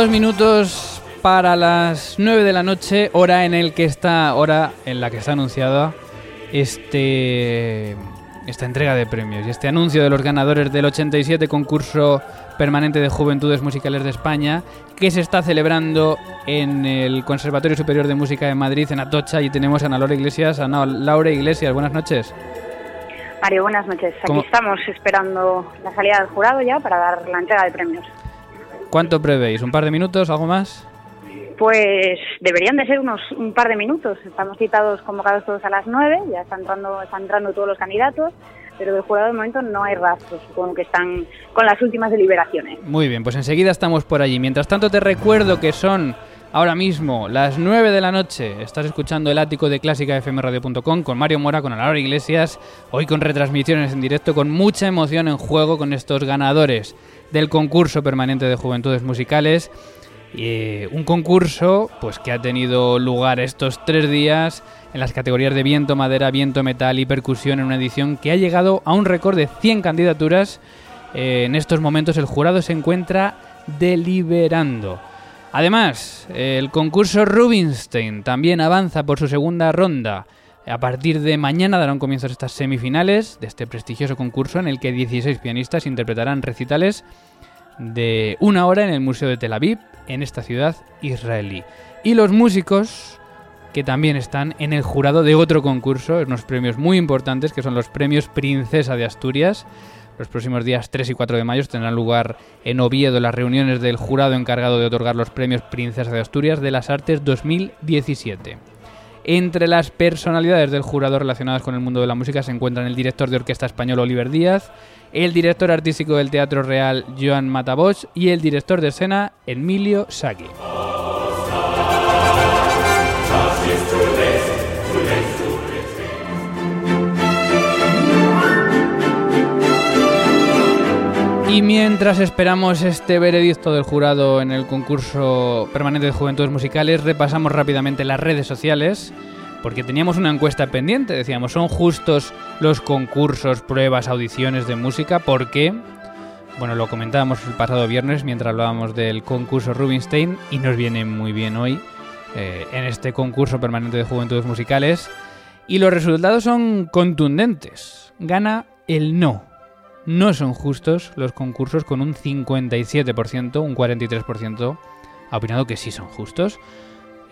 Dos minutos para las 9 de la noche, hora en el que está, hora en la que está anunciada este esta entrega de premios y este anuncio de los ganadores del 87 concurso permanente de Juventudes Musicales de España que se está celebrando en el Conservatorio Superior de Música de Madrid en Atocha y tenemos a Ana Laura Iglesias, Ana Laura Iglesias, buenas noches. Mario, buenas noches. Aquí estamos esperando la salida del jurado ya para dar la entrega de premios. ¿Cuánto prevéis? ¿Un par de minutos? ¿Algo más? Pues deberían de ser unos un par de minutos. Estamos citados, convocados todos a las nueve, ya están entrando, están entrando todos los candidatos, pero del jurado de momento no hay rastros, supongo que están con las últimas deliberaciones. Muy bien, pues enseguida estamos por allí. Mientras tanto te recuerdo que son ahora mismo las 9 de la noche. Estás escuchando el ático de clásicafmradio.com con Mario Mora, con Laura Iglesias, hoy con retransmisiones en directo, con mucha emoción en juego con estos ganadores del concurso permanente de juventudes musicales. y un concurso pues que ha tenido lugar estos tres días en las categorías de viento, madera, viento, metal y percusión en una edición que ha llegado a un récord de 100 candidaturas. Eh, en estos momentos el jurado se encuentra deliberando. Además, el concurso Rubinstein también avanza por su segunda ronda. A partir de mañana darán comienzo estas semifinales de este prestigioso concurso en el que 16 pianistas interpretarán recitales de una hora en el Museo de Tel Aviv, en esta ciudad israelí. Y los músicos que también están en el jurado de otro concurso, unos premios muy importantes que son los premios Princesa de Asturias. Los próximos días 3 y 4 de mayo tendrán lugar en Oviedo las reuniones del jurado encargado de otorgar los premios Princesa de Asturias de las Artes 2017. Entre las personalidades del jurado relacionadas con el mundo de la música se encuentran el director de orquesta español Oliver Díaz, el director artístico del Teatro Real Joan Matabosch y el director de escena Emilio Sacchi. Y mientras esperamos este veredicto del jurado en el concurso permanente de juventudes musicales, repasamos rápidamente las redes sociales, porque teníamos una encuesta pendiente, decíamos, ¿son justos los concursos, pruebas, audiciones de música? Porque, bueno, lo comentábamos el pasado viernes mientras hablábamos del concurso Rubinstein y nos viene muy bien hoy eh, en este concurso permanente de juventudes musicales. Y los resultados son contundentes. Gana el no no son justos los concursos con un 57%, un 43% ha opinado que sí son justos.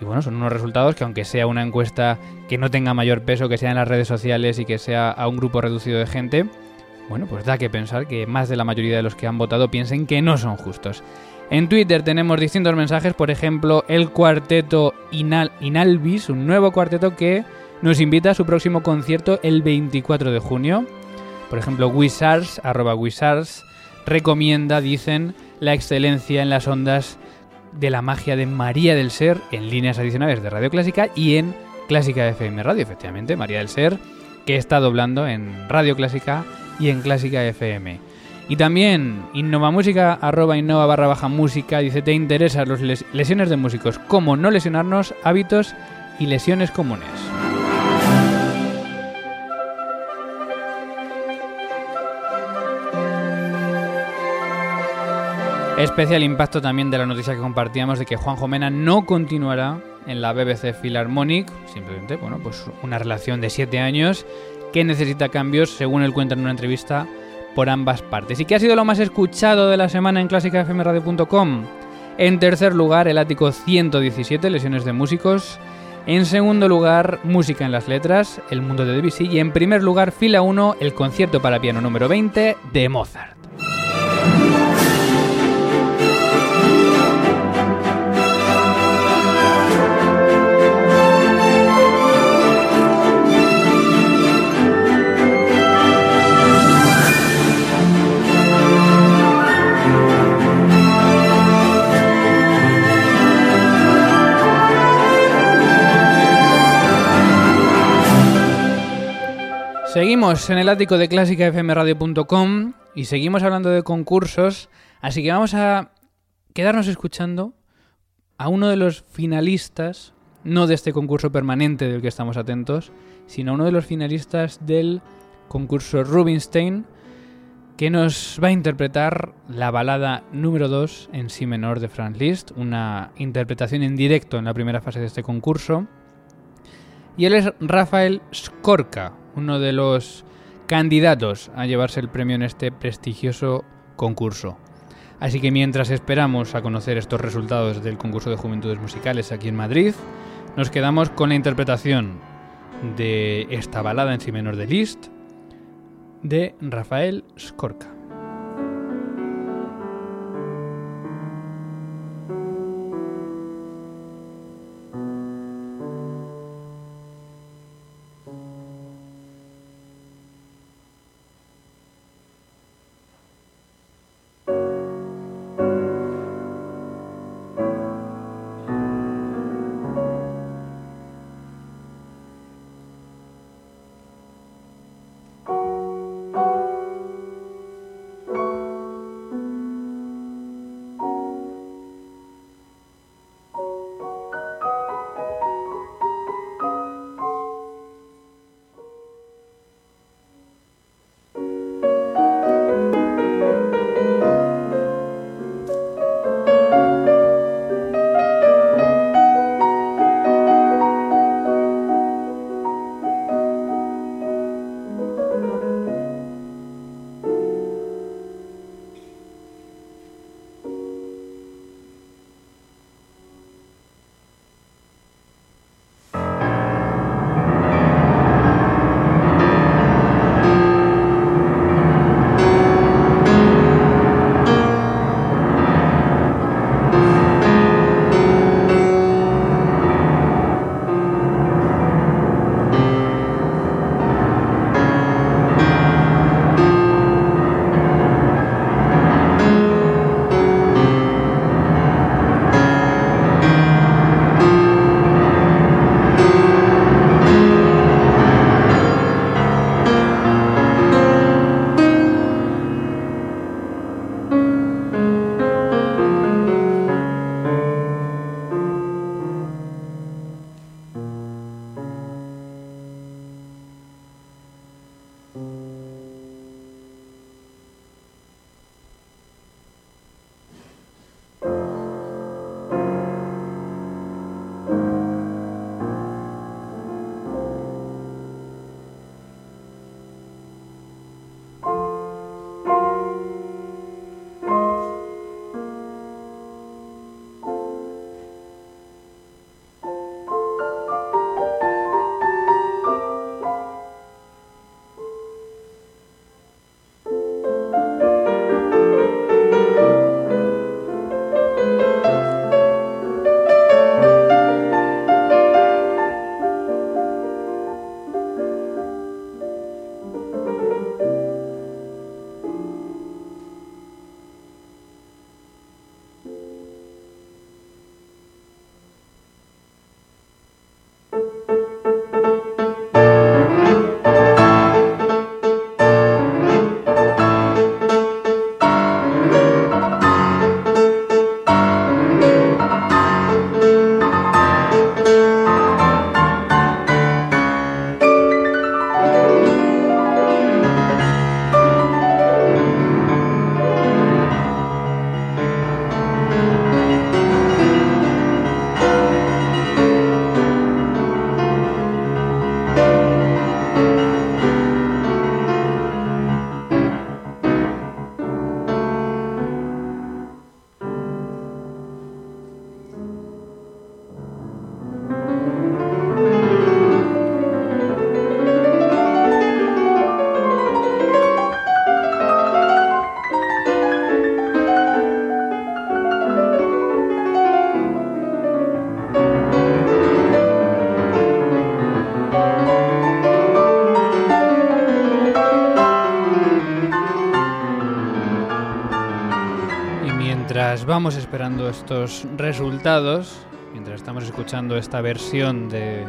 Y bueno, son unos resultados que aunque sea una encuesta que no tenga mayor peso, que sea en las redes sociales y que sea a un grupo reducido de gente, bueno, pues da que pensar que más de la mayoría de los que han votado piensen que no son justos. En Twitter tenemos distintos mensajes, por ejemplo, el cuarteto Inal Inalvis, un nuevo cuarteto que nos invita a su próximo concierto el 24 de junio. Por ejemplo, Wizards, arroba Wizards, recomienda, dicen, la excelencia en las ondas de la magia de María del Ser en líneas adicionales de Radio Clásica y en Clásica FM Radio, efectivamente, María del Ser, que está doblando en Radio Clásica y en Clásica FM. Y también Innova Música, arroba innova barra baja música, dice, ¿te interesan las lesiones de músicos? ¿Cómo no lesionarnos? Hábitos y lesiones comunes. Especial impacto también de la noticia que compartíamos de que Juan Jomena no continuará en la BBC Philharmonic, simplemente, bueno, pues una relación de siete años que necesita cambios, según él cuenta en una entrevista, por ambas partes. ¿Y qué ha sido lo más escuchado de la semana en clásicafmradio.com? En tercer lugar, el ático 117, lesiones de músicos. En segundo lugar, música en las letras, el mundo de Debussy. Y en primer lugar, fila 1, el concierto para piano número 20 de Mozart. Seguimos en el ático de clásicafmradio.com y seguimos hablando de concursos, así que vamos a quedarnos escuchando a uno de los finalistas, no de este concurso permanente del que estamos atentos, sino a uno de los finalistas del concurso Rubinstein, que nos va a interpretar la balada número 2 en si menor de Franz Liszt, una interpretación en directo en la primera fase de este concurso. Y él es Rafael Skorka, uno de los candidatos a llevarse el premio en este prestigioso concurso. Así que mientras esperamos a conocer estos resultados del concurso de juventudes musicales aquí en Madrid, nos quedamos con la interpretación de esta balada en si menor de Liszt de Rafael Skorka. vamos esperando estos resultados, mientras estamos escuchando esta versión de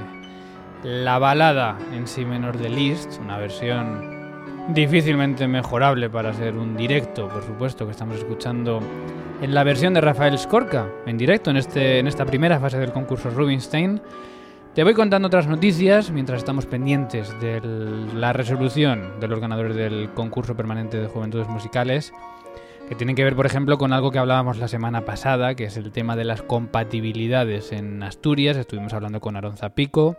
la balada en sí menor de Liszt, una versión difícilmente mejorable para ser un directo, por supuesto, que estamos escuchando en la versión de Rafael Skorka, en directo, en, este, en esta primera fase del concurso Rubinstein, Te voy contando otras noticias mientras estamos pendientes de la resolución de los ganadores del concurso permanente de juventudes musicales, que tienen que ver, por ejemplo, con algo que hablábamos la semana pasada, que es el tema de las compatibilidades en Asturias. Estuvimos hablando con Aronza Pico.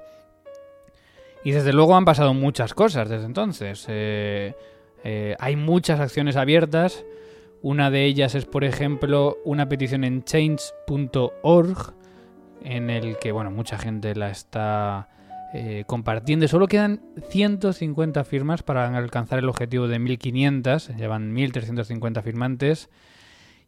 Y desde luego han pasado muchas cosas desde entonces. Eh, eh, hay muchas acciones abiertas. Una de ellas es, por ejemplo, una petición en change.org en el que, bueno, mucha gente la está eh, compartiendo. Solo quedan 150 firmas para alcanzar el objetivo de 1500. Llevan 1350 firmantes.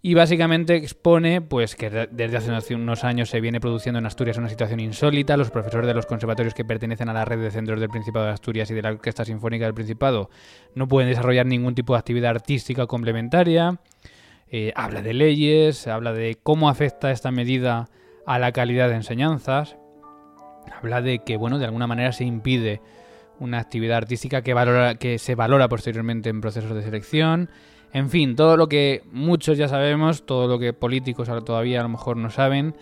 Y básicamente expone pues que desde hace unos años se viene produciendo en Asturias una situación insólita. Los profesores de los conservatorios que pertenecen a la red de centros del Principado de Asturias y de la Orquesta Sinfónica del Principado no pueden desarrollar ningún tipo de actividad artística complementaria. Eh, habla de leyes, habla de cómo afecta esta medida a la calidad de enseñanzas. Habla de que, bueno, de alguna manera se impide una actividad artística que, valora, que se valora posteriormente en procesos de selección. En fin, todo lo que muchos ya sabemos, todo lo que políticos todavía a lo mejor no saben.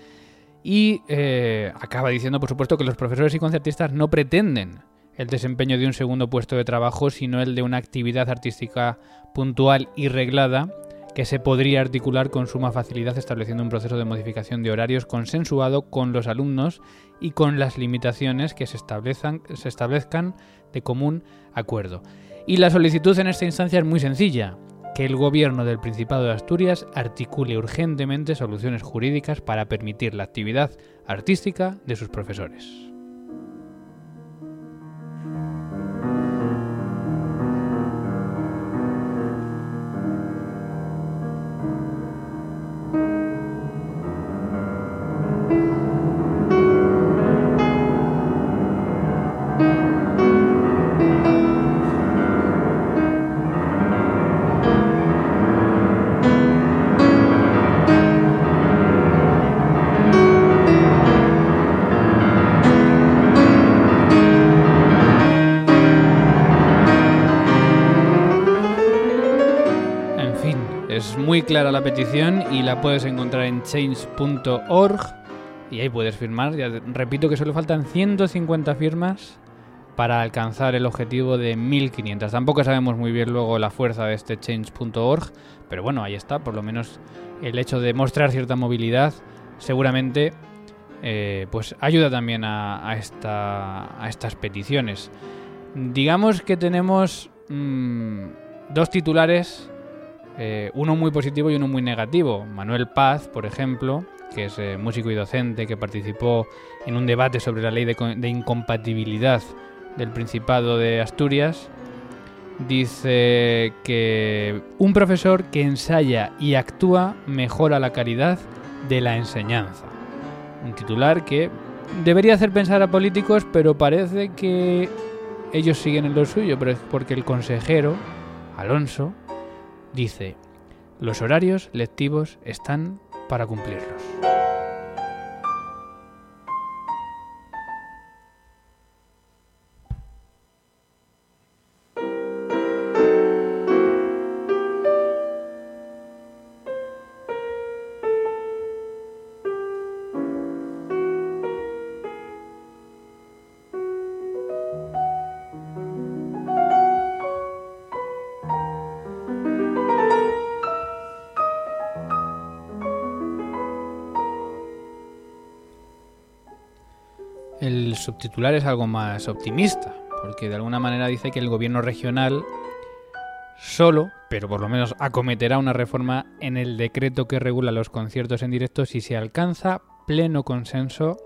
Y eh, acaba diciendo, por supuesto, que los profesores y concertistas no pretenden el desempeño de un segundo puesto de trabajo, sino el de una actividad artística puntual y reglada que se podría articular con suma facilidad estableciendo un proceso de modificación de horarios consensuado con los alumnos y con las limitaciones que se, establezcan, se establezcan de común acuerdo. Y la solicitud en esta instancia es muy sencilla, que el gobierno del Principado de Asturias articule urgentemente soluciones jurídicas para permitir la actividad artística de sus profesores. La petición y la puedes encontrar en change.org y ahí puedes firmar. Ya repito que solo faltan 150 firmas para alcanzar el objetivo de 1500. Tampoco sabemos muy bien luego la fuerza de este change.org, pero bueno, ahí está, por lo menos el hecho de mostrar cierta movilidad seguramente eh, pues ayuda también a, esta, a estas peticiones. Digamos que tenemos mm, dos titulares eh, uno muy positivo y uno muy negativo. Manuel Paz, por ejemplo, que es eh, músico y docente, que participó en un debate sobre la ley de, incompatibilidad del Principado de Asturias, dice que un profesor que ensaya y actúa mejora la calidad de la enseñanza. Un titular que debería hacer pensar a políticos, pero parece que ellos siguen en lo suyo, porque el consejero, Alonso, dice, los horarios lectivos están para cumplirlos. El subtitular es algo más optimista, porque de alguna manera dice que el gobierno regional solo, pero por lo menos acometerá una reforma en el decreto que regula los conciertos en directo si se alcanza pleno consenso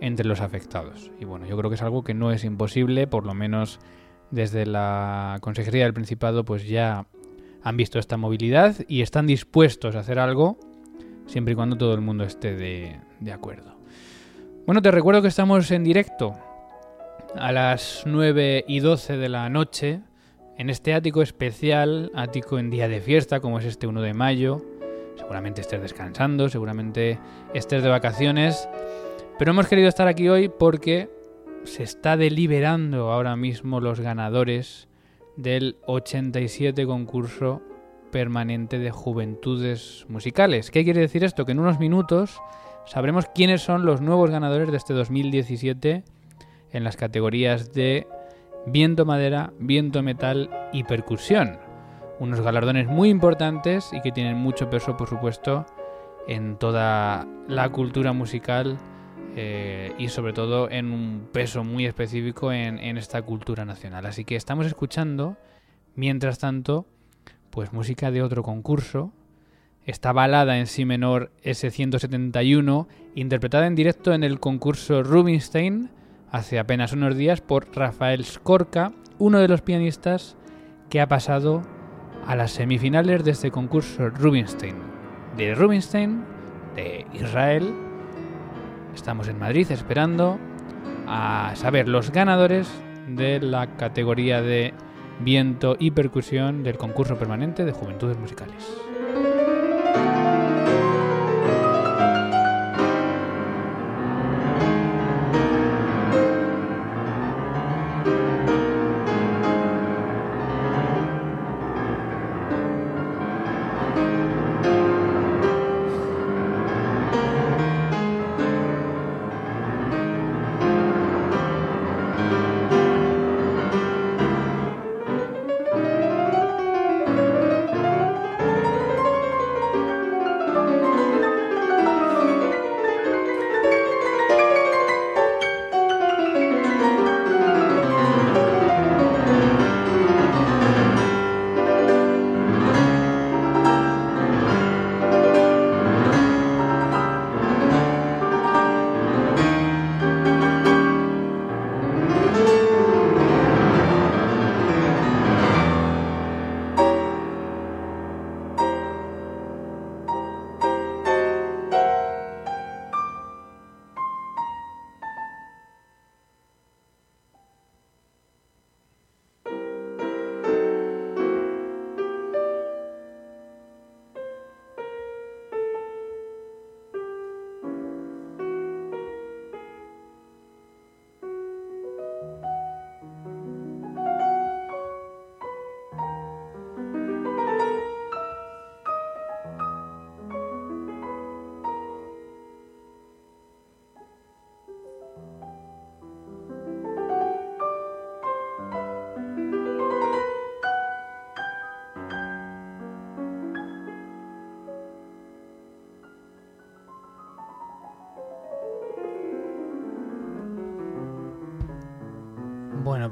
entre los afectados. Y bueno, yo creo que es algo que no es imposible, por lo menos desde la Consejería del Principado pues ya han visto esta movilidad y están dispuestos a hacer algo siempre y cuando todo el mundo esté de, de acuerdo. Bueno, te recuerdo que estamos en directo a las 9 y 12 de la noche en este ático especial, ático en día de fiesta como es este 1 de mayo. Seguramente estés descansando, seguramente estés de vacaciones, pero hemos querido estar aquí hoy porque se está deliberando ahora mismo los ganadores del 87 concurso permanente de juventudes musicales. ¿Qué quiere decir esto? Que en unos minutos sabremos quiénes son los nuevos ganadores de este 2017 en las categorías de viento madera, viento metal y percusión. Unos galardones muy importantes y que tienen mucho peso, por supuesto, en toda la cultura musical eh, y sobre todo en un peso muy específico en, en esta cultura nacional. Así que estamos escuchando, mientras tanto, pues música de otro concurso esta balada en si menor S171, interpretada en directo en el concurso Rubinstein hace apenas unos días por Rafael Skorka, uno de los pianistas que ha pasado a las semifinales de este concurso Rubinstein. De Rubinstein, de Israel, estamos en Madrid esperando a saber los ganadores de la categoría de viento y percusión del concurso permanente de Juventudes Musicales.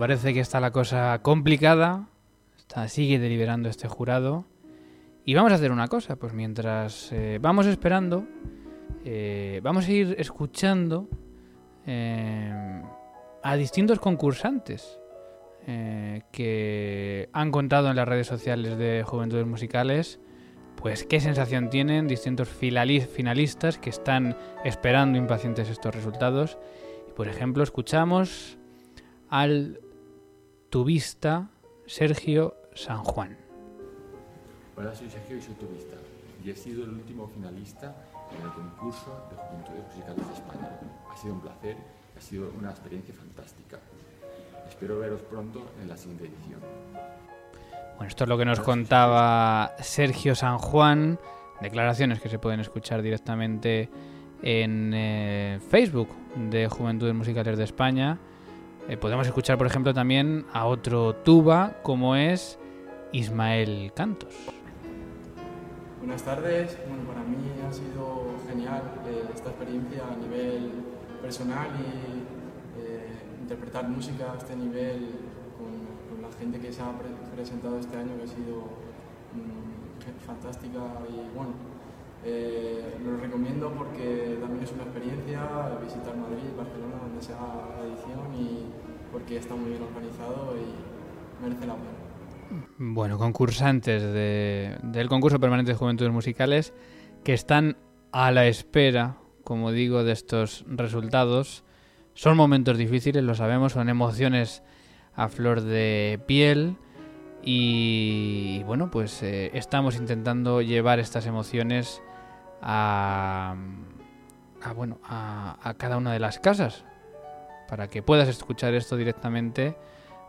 Parece que está la cosa complicada. Está, sigue deliberando este jurado. Y vamos a hacer una cosa, pues mientras eh, vamos esperando, eh, vamos a ir escuchando eh, a distintos concursantes que han contado en las redes sociales de Juventudes Musicales, pues qué sensación tienen distintos finalistas que están esperando impacientes estos resultados. Por ejemplo, escuchamos al tubista Sergio San Juan. Hola, soy Sergio y soy tubista y he sido el último finalista en el concurso de Juventudes Musicales de España. Ha sido un placer, ha sido una experiencia fantástica. Espero veros pronto en la siguiente edición. Bueno, esto es lo que nos contaba Sergio San Juan, declaraciones que se pueden escuchar directamente en eh, Facebook de Juventudes Musicales de España eh, podemos escuchar, por ejemplo, también a otro tuba como es Ismael Cantos. Buenas tardes. Bueno, para mí ha sido genial eh, esta experiencia a nivel personal y eh, interpretar música a este nivel con, la gente que se ha presentado este año, que ha sido mm, fantástica y bueno, lo recomiendo porque también es una experiencia visitar Madrid, Barcelona, donde sea la edición y porque está muy bien organizado y merece la pena. Bueno, concursantes del concurso permanente de Juventudes Musicales que están a la espera, como digo, de estos resultados. Son momentos difíciles, lo sabemos, son emociones a flor de piel y bueno, pues eh, estamos intentando llevar estas emociones a, bueno, a cada una de las casas, para que puedas escuchar esto directamente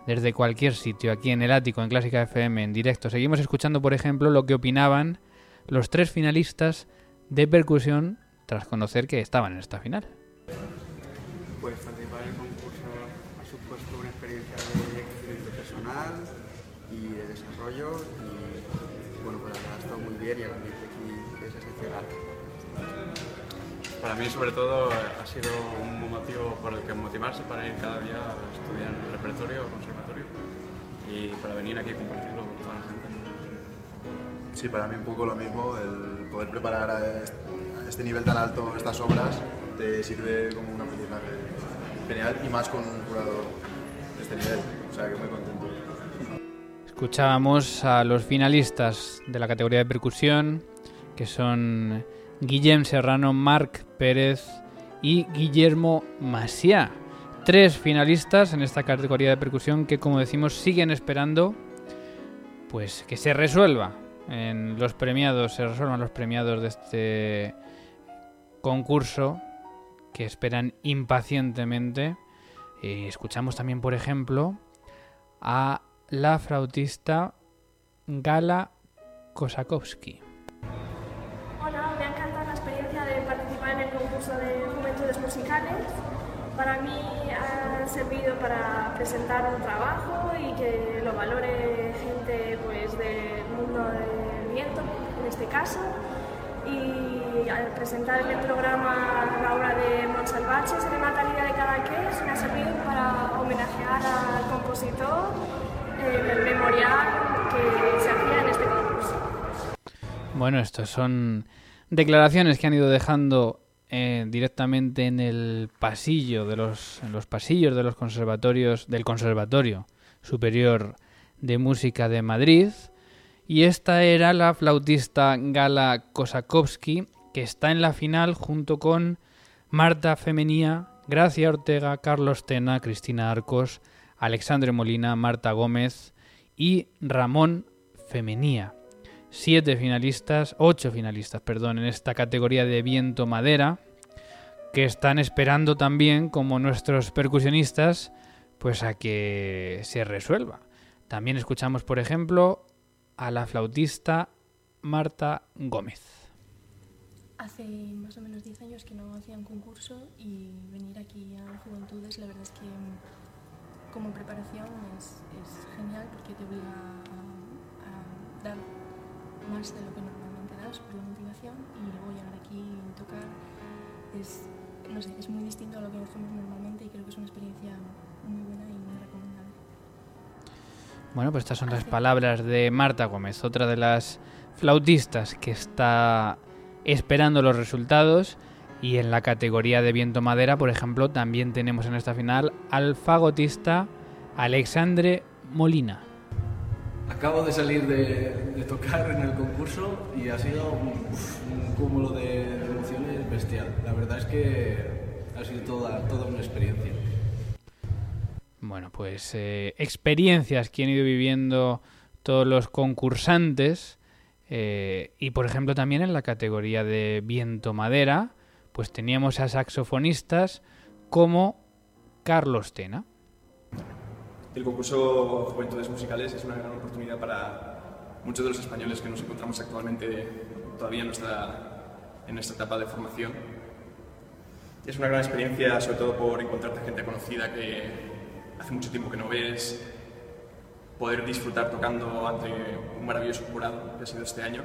desde cualquier sitio, aquí en el ático, en Clásica FM, en directo. Seguimos escuchando, por ejemplo, lo que opinaban los tres finalistas de percusión tras conocer que estaban en esta final. Pues participar en el concurso ha supuesto una experiencia de crecimiento personal y de desarrollo y bueno, pues ha estado muy bien y el ambiente aquí es excepcional. Para mí, sobre todo, ha sido un motivo por el que motivarse para ir cada día a estudiar el repertorio o conservatorio y para venir aquí a compartirlo con toda la gente. Sí, para mí un poco lo mismo, el poder preparar a este nivel tan alto estas obras te sirve como un aprendizaje genial y más con un jugador de este nivel, o sea que muy contento. Escuchábamos a los finalistas de la categoría de percusión, que son Guillem Serrano, Marc Pérez y Guillermo Masiá. Tres finalistas en esta categoría de percusión que, como decimos, siguen esperando pues que se resuelva en los premiados, se resuelvan los premiados de este concurso que esperan impacientemente. Eh, escuchamos también, por ejemplo, a la flautista Gala Kosakowski. Hola, me ha encantado la experiencia de participar en el concurso de Juventudes Musicales. Para mí ha servido para presentar un trabajo y que lo valore gente pues, del mundo del viento, en este caso. Y al presentar en el programa la obra de Montsalvaches de Natalia de Cadaqués me ha servido para homenajear al compositor en el memorial que se hacía en este concurso. Bueno, estos son declaraciones que han ido dejando eh, directamente en el pasillo de los, en los pasillos de los conservatorios del Conservatorio Superior de Música de Madrid. Y esta era la flautista Gala Kosakowski, que está en la final junto con Marta Femenía, Gracia Ortega, Carlos Tena, Cristina Arcos, Alexandre Molina, Marta Gómez y Ramón Femenía siete finalistas, ocho finalistas, perdón, en esta categoría de viento madera, que están esperando también, como nuestros percusionistas, pues a que se resuelva. También escuchamos, por ejemplo, a la flautista Marta Gómez. Hace más o menos 10 años que no hacía un concurso y venir aquí a Juventudes, la verdad es que como preparación es, genial porque te obliga a dar más de lo que normalmente das por la motivación y luego llegar aquí y tocar es, no sé, es muy distinto a lo que hacemos normalmente y creo que es una experiencia muy buena y muy recomendable. Bueno, pues estas son las palabras de Marta Gómez, otra de las flautistas que está esperando los resultados. Y en la categoría de viento madera, por ejemplo, también tenemos en esta final al fagotista Alexandre Molina. Acabo de salir de, tocar en el concurso y ha sido un, cúmulo de emociones bestial. La verdad es que ha sido toda, toda una experiencia. Bueno, pues eh, experiencias que han ido viviendo todos los concursantes eh, y por ejemplo también en la categoría de viento madera, pues teníamos a saxofonistas como Carlos Tena. El concurso Juventudes Musicales es una gran oportunidad para muchos de los españoles que nos encontramos actualmente todavía en nuestra, en nuestra etapa de formación. Es una gran experiencia, sobre todo por encontrarte gente conocida que hace mucho tiempo que no ves, poder disfrutar tocando ante un maravilloso jurado que ha sido este año.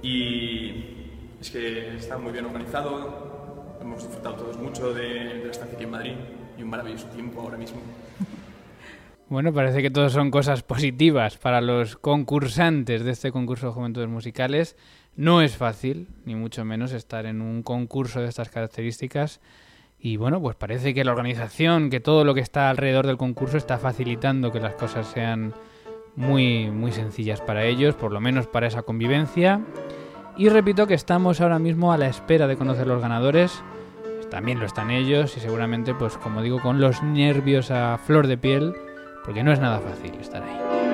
Y es que está muy bien organizado, hemos disfrutado todos mucho de, de la estancia aquí en Madrid y un maravilloso tiempo ahora mismo. Bueno, parece que todo son cosas positivas para los concursantes de este concurso de Juventudes Musicales. No es fácil, ni mucho menos, estar en un concurso de estas características. Y bueno, pues parece que la organización, que todo lo que está alrededor del concurso está facilitando que las cosas sean muy, muy sencillas para ellos, por lo menos para esa convivencia. Y repito que estamos ahora mismo a la espera de conocer los ganadores. También lo están ellos y seguramente, pues como digo, con los nervios a flor de piel porque no es nada fácil estar ahí.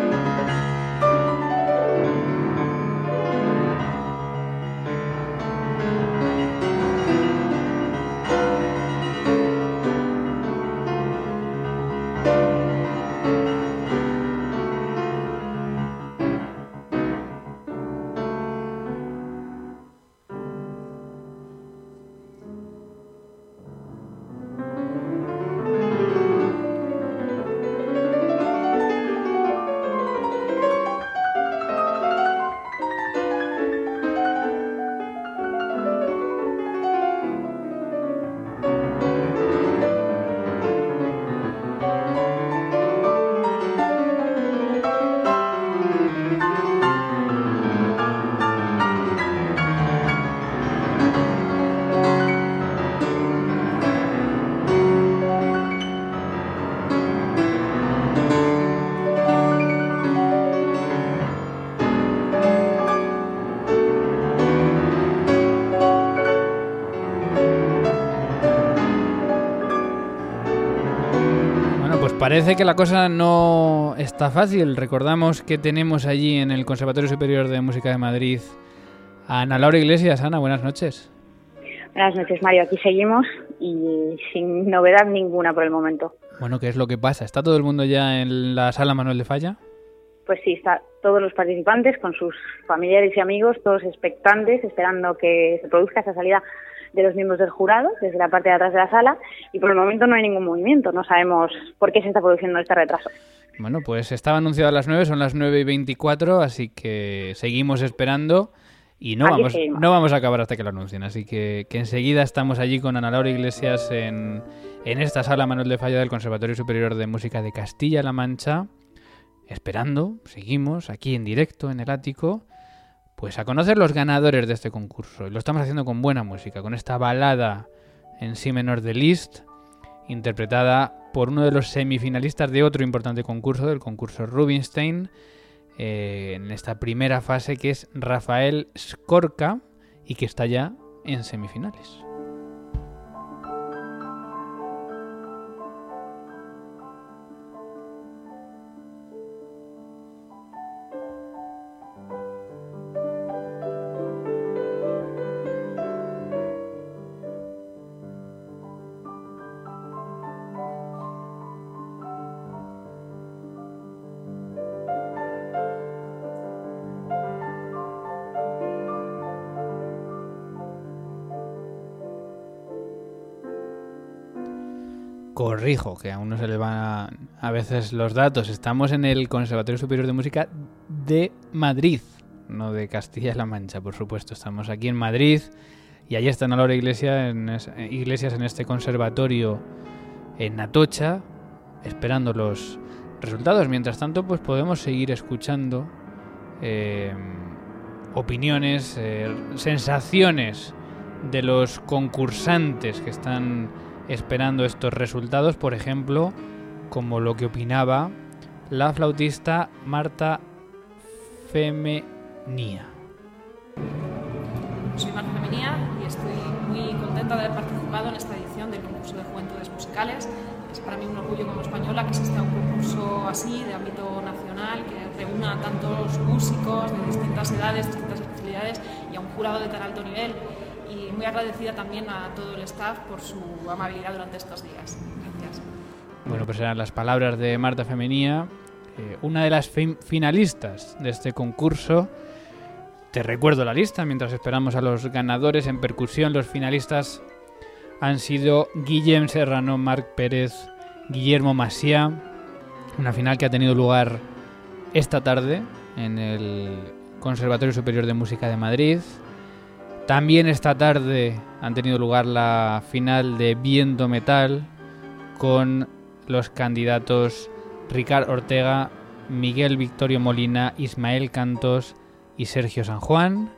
Parece que la cosa no está fácil. Recordamos que tenemos allí en el Conservatorio Superior de Música de Madrid a Ana Laura Iglesias. Ana, buenas noches. Buenas noches, Mario. Aquí seguimos y sin novedad ninguna por el momento. Bueno, ¿qué es lo que pasa? ¿Está todo el mundo ya en la sala Manuel de Falla? Pues sí, está todos los participantes con sus familiares y amigos, todos expectantes, esperando que se produzca esa salida de los miembros del jurado desde la parte de atrás de la sala y por el momento no hay ningún movimiento, no sabemos por qué se está produciendo este retraso. Bueno, pues estaba anunciado a las 9, son las 9 y 24, así que seguimos esperando y no vamos, no vamos a acabar hasta que lo anuncien. Así que, que enseguida estamos allí con Ana Laura Iglesias en, en esta sala Manuel de Falla del Conservatorio Superior de Música de Castilla-La Mancha, esperando, seguimos aquí en directo en el ático pues a conocer los ganadores de este concurso. Y lo estamos haciendo con buena música, con esta balada en sí menor de Liszt, interpretada por uno de los semifinalistas de otro importante concurso, del concurso Rubinstein, eh, en esta primera fase que es Rafael Skorka y que está ya en semifinales. Corrijo, que aún no se le van a, veces los datos. Estamos en el Conservatorio Superior de Música de Madrid, no de Castilla-La Mancha, por supuesto. Estamos aquí en Madrid y allí está Laura Iglesias en, Iglesias en este conservatorio en Atocha, esperando los resultados. Mientras tanto, pues podemos seguir escuchando eh, opiniones, eh, sensaciones de los concursantes que están esperando estos resultados, por ejemplo, como lo que opinaba la flautista Marta Femenía. Soy Marta Femenía y estoy muy contenta de haber participado en esta edición del concurso de juventudes musicales. Es para mí un orgullo como española que exista un concurso así, de ámbito nacional, que reúna a tantos músicos de distintas edades, distintas especialidades y a un jurado de tan alto nivel y muy agradecida también a todo el staff por su amabilidad durante estos días. Gracias. Bueno, pues eran las palabras de Marta Femenía, eh, una de las finalistas de este concurso. Te recuerdo la lista mientras esperamos a los ganadores en percusión. Los finalistas han sido Guillem Serrano, Marc Pérez, Guillermo Masía. Una final que ha tenido lugar esta tarde en el Conservatorio Superior de Música de Madrid. También esta tarde han tenido lugar la final de Viento Metal con los candidatos Ricard Ortega, Miguel Victorio Molina, Ismael Cantos y Sergio San Juan.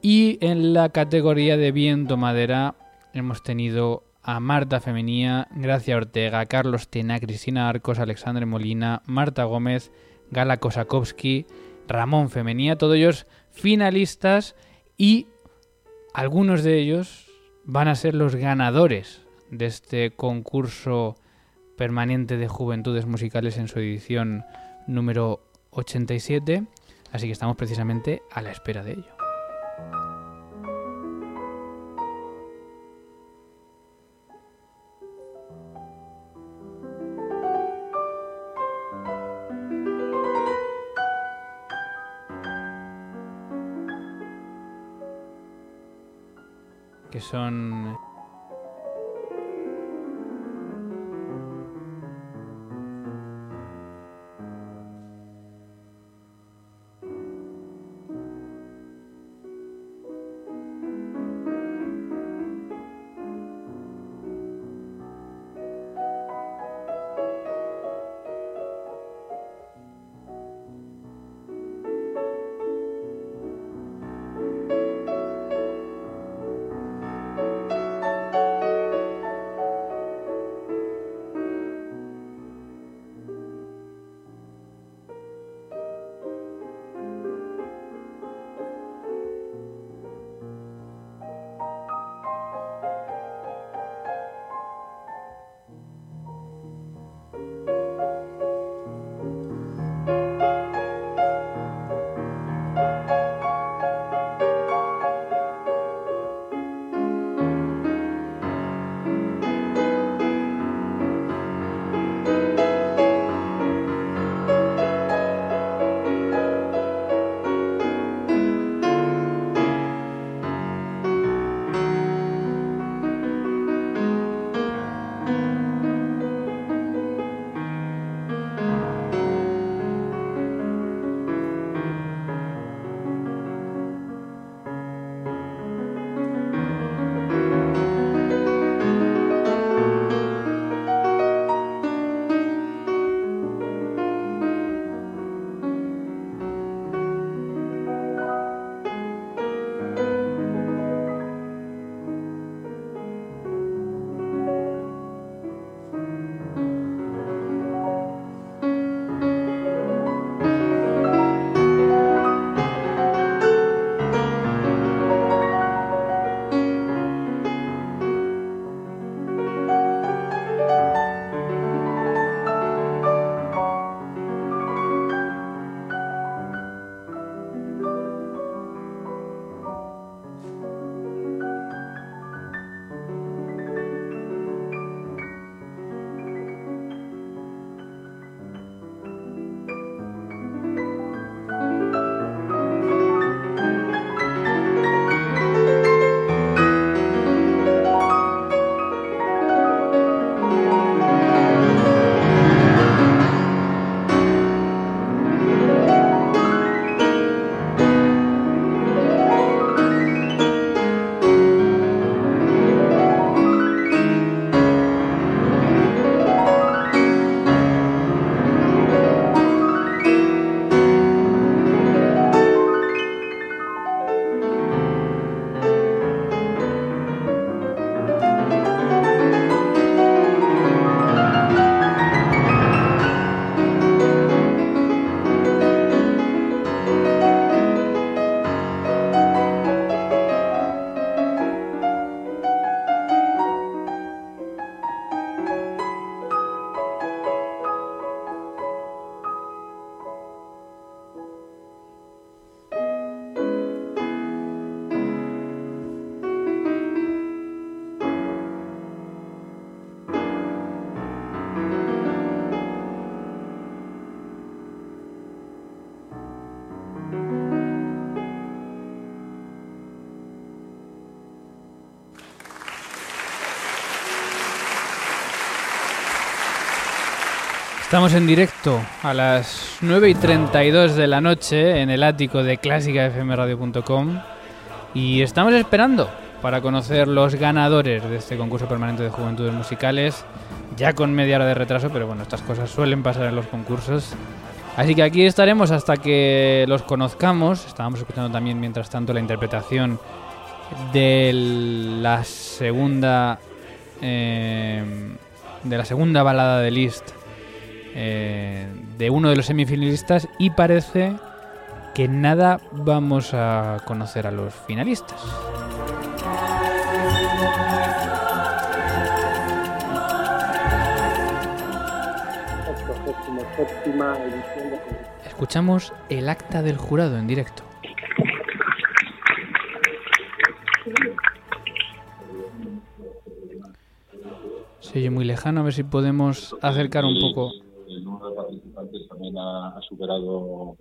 Y en la categoría de Viento Madera hemos tenido a Marta Femenía, Gracia Ortega, Carlos Tena, Cristina Arcos, Alexandre Molina, Marta Gómez, Gala Kosakowski, Ramón Femenía, todos ellos finalistas y algunos de ellos van a ser los ganadores de este concurso permanente de juventudes musicales en su edición número 87, así que estamos precisamente a la espera de ello. Son Estamos en directo a las 9 y 32 de la noche en el ático de clásicafmradio.com y estamos esperando para conocer los ganadores de este concurso permanente de juventudes musicales, ya con media hora de retraso, pero bueno, estas cosas suelen pasar en los concursos. Así que aquí estaremos hasta que los conozcamos. Estábamos escuchando también mientras tanto la interpretación de la segunda eh, de la segunda balada de Liszt eh, de uno de los semifinalistas y parece que nada vamos a conocer a los finalistas. Escuchamos el acta del jurado en directo. Se oye muy lejano, a ver si podemos acercar un poco el número de participantes también ha, superado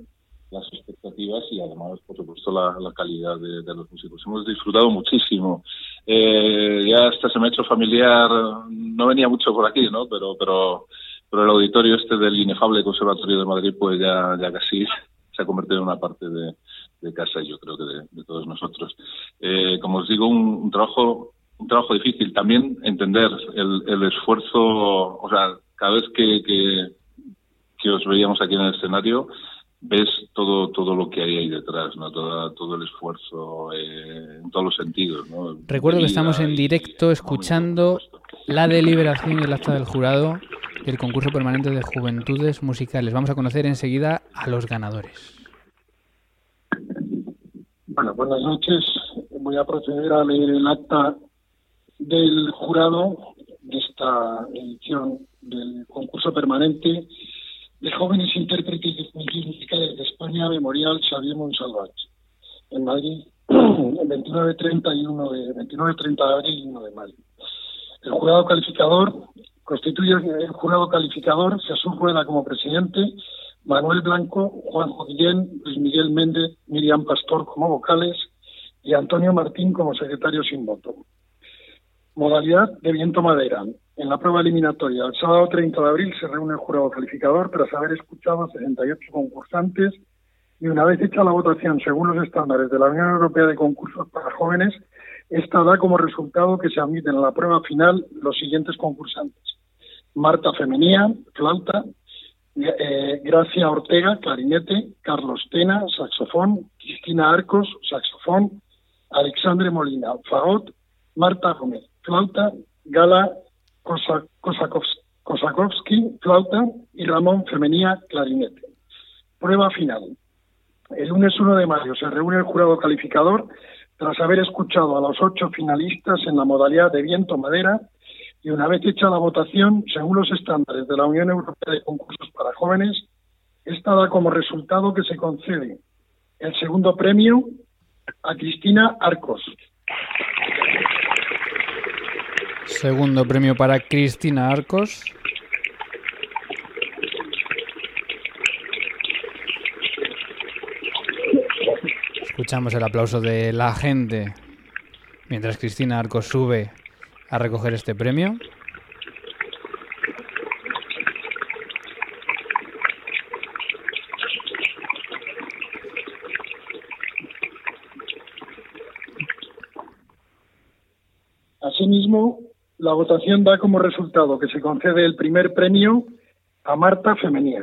las expectativas y además, por supuesto, la, calidad de, los músicos. Hemos disfrutado muchísimo. Eh, ya hasta se me ha hecho familiar, no venía mucho por aquí, ¿no? Pero, pero, pero el auditorio este del inefable Conservatorio de Madrid, pues ya, ya casi se ha convertido en una parte de, casa, yo creo que de, todos nosotros. Eh, como os digo, un, trabajo un trabajo difícil. También entender el, el esfuerzo, o sea, cada vez que, que os veíamos aquí en el escenario, ves todo todo lo que hay ahí detrás, ¿no? Todo, todo el esfuerzo eh, en todos los sentidos, ¿no? Recuerdo que estamos en directo escuchando la deliberación y el acta del jurado del concurso permanente de juventudes musicales. Vamos a conocer enseguida a los ganadores. Bueno, buenas noches. Voy a proceder a leer el acta del jurado de esta edición del concurso permanente de jóvenes intérpretes de musicales de España, Memorial Xavier Monsalvat, en Madrid, el 29, 30 y 1 de, 29, 30 de abril y 1 de mayo. El jurado calificador constituye el jurado calificador Jesús Rueda como presidente, Manuel Blanco, Juanjo Guillén, Luis Miguel Méndez, Miriam Pastor como vocales y Antonio Martín como secretario sin voto. Modalidad de viento madera. En la prueba eliminatoria, el sábado 30 de abril se reúne el jurado calificador tras haber escuchado a 68 concursantes y una vez hecha la votación según los estándares de la Unión Europea de Concursos para Jóvenes, esta da como resultado que se admiten a la prueba final los siguientes concursantes. Marta Femenía, flauta, eh, Gracia Ortega, clarinete, Carlos Tena, saxofón, Cristina Arcos, saxofón, Alexandre Molina, fagot, Marta Gómez, flauta, Gala Kosakowski, flauta, y Ramón Femenía, clarinete. Prueba final. El lunes 1 de mayo se reúne el jurado calificador tras haber escuchado a los ocho finalistas en la modalidad de viento-madera y una vez hecha la votación, según los estándares de la Unión Europea de Concursos para Jóvenes, esta da como resultado que se concede el segundo premio a Cristina Arcos, Segundo premio para Cristina Arcos. Escuchamos el aplauso de la gente mientras Cristina Arcos sube a recoger este premio. La votación da como resultado que se concede el primer premio a Marta Femenía.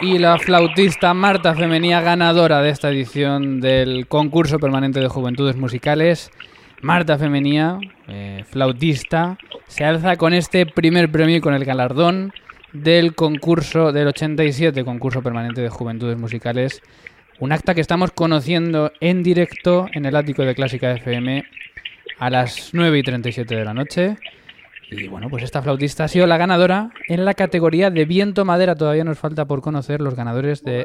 Y la flautista Marta Femenía, ganadora de esta edición del concurso permanente de juventudes musicales. Marta Femenía, eh, flautista, se alza con este primer premio y con el galardón del concurso del 87, concurso permanente de juventudes musicales. Un acta que estamos conociendo en directo en el ático de Clásica FM a las 9 y 37 de la noche. Y bueno, pues esta flautista ha sido la ganadora en la categoría de viento madera. Todavía nos falta por conocer los ganadores de,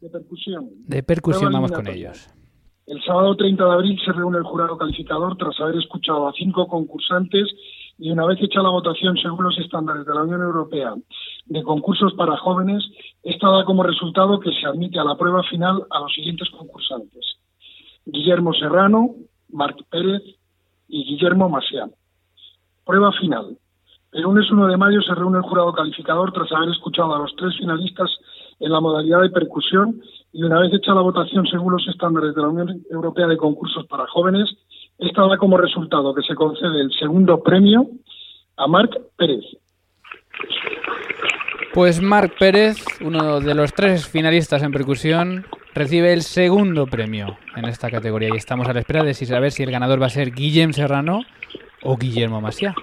de percusión. De percusión, vamos con ellos. El sábado 30 de abril se reúne el jurado calificador tras haber escuchado a cinco concursantes y una vez hecha la votación según los estándares de la Unión Europea de concursos para jóvenes, esta da como resultado que se admite a la prueba final a los siguientes concursantes. Guillermo Serrano, Marc Pérez, y Guillermo Macián. Prueba final. El lunes 1 de mayo se reúne el jurado calificador tras haber escuchado a los tres finalistas en la modalidad de percusión y una vez hecha la votación según los estándares de la Unión Europea de Concursos para Jóvenes, esta da como resultado que se concede el segundo premio a Marc Pérez. Pues Marc Pérez, uno de los tres finalistas en percusión, recibe el segundo premio en esta categoría y estamos a la espera de saber si el ganador va a ser Guillem Serrano o Guillermo Masia.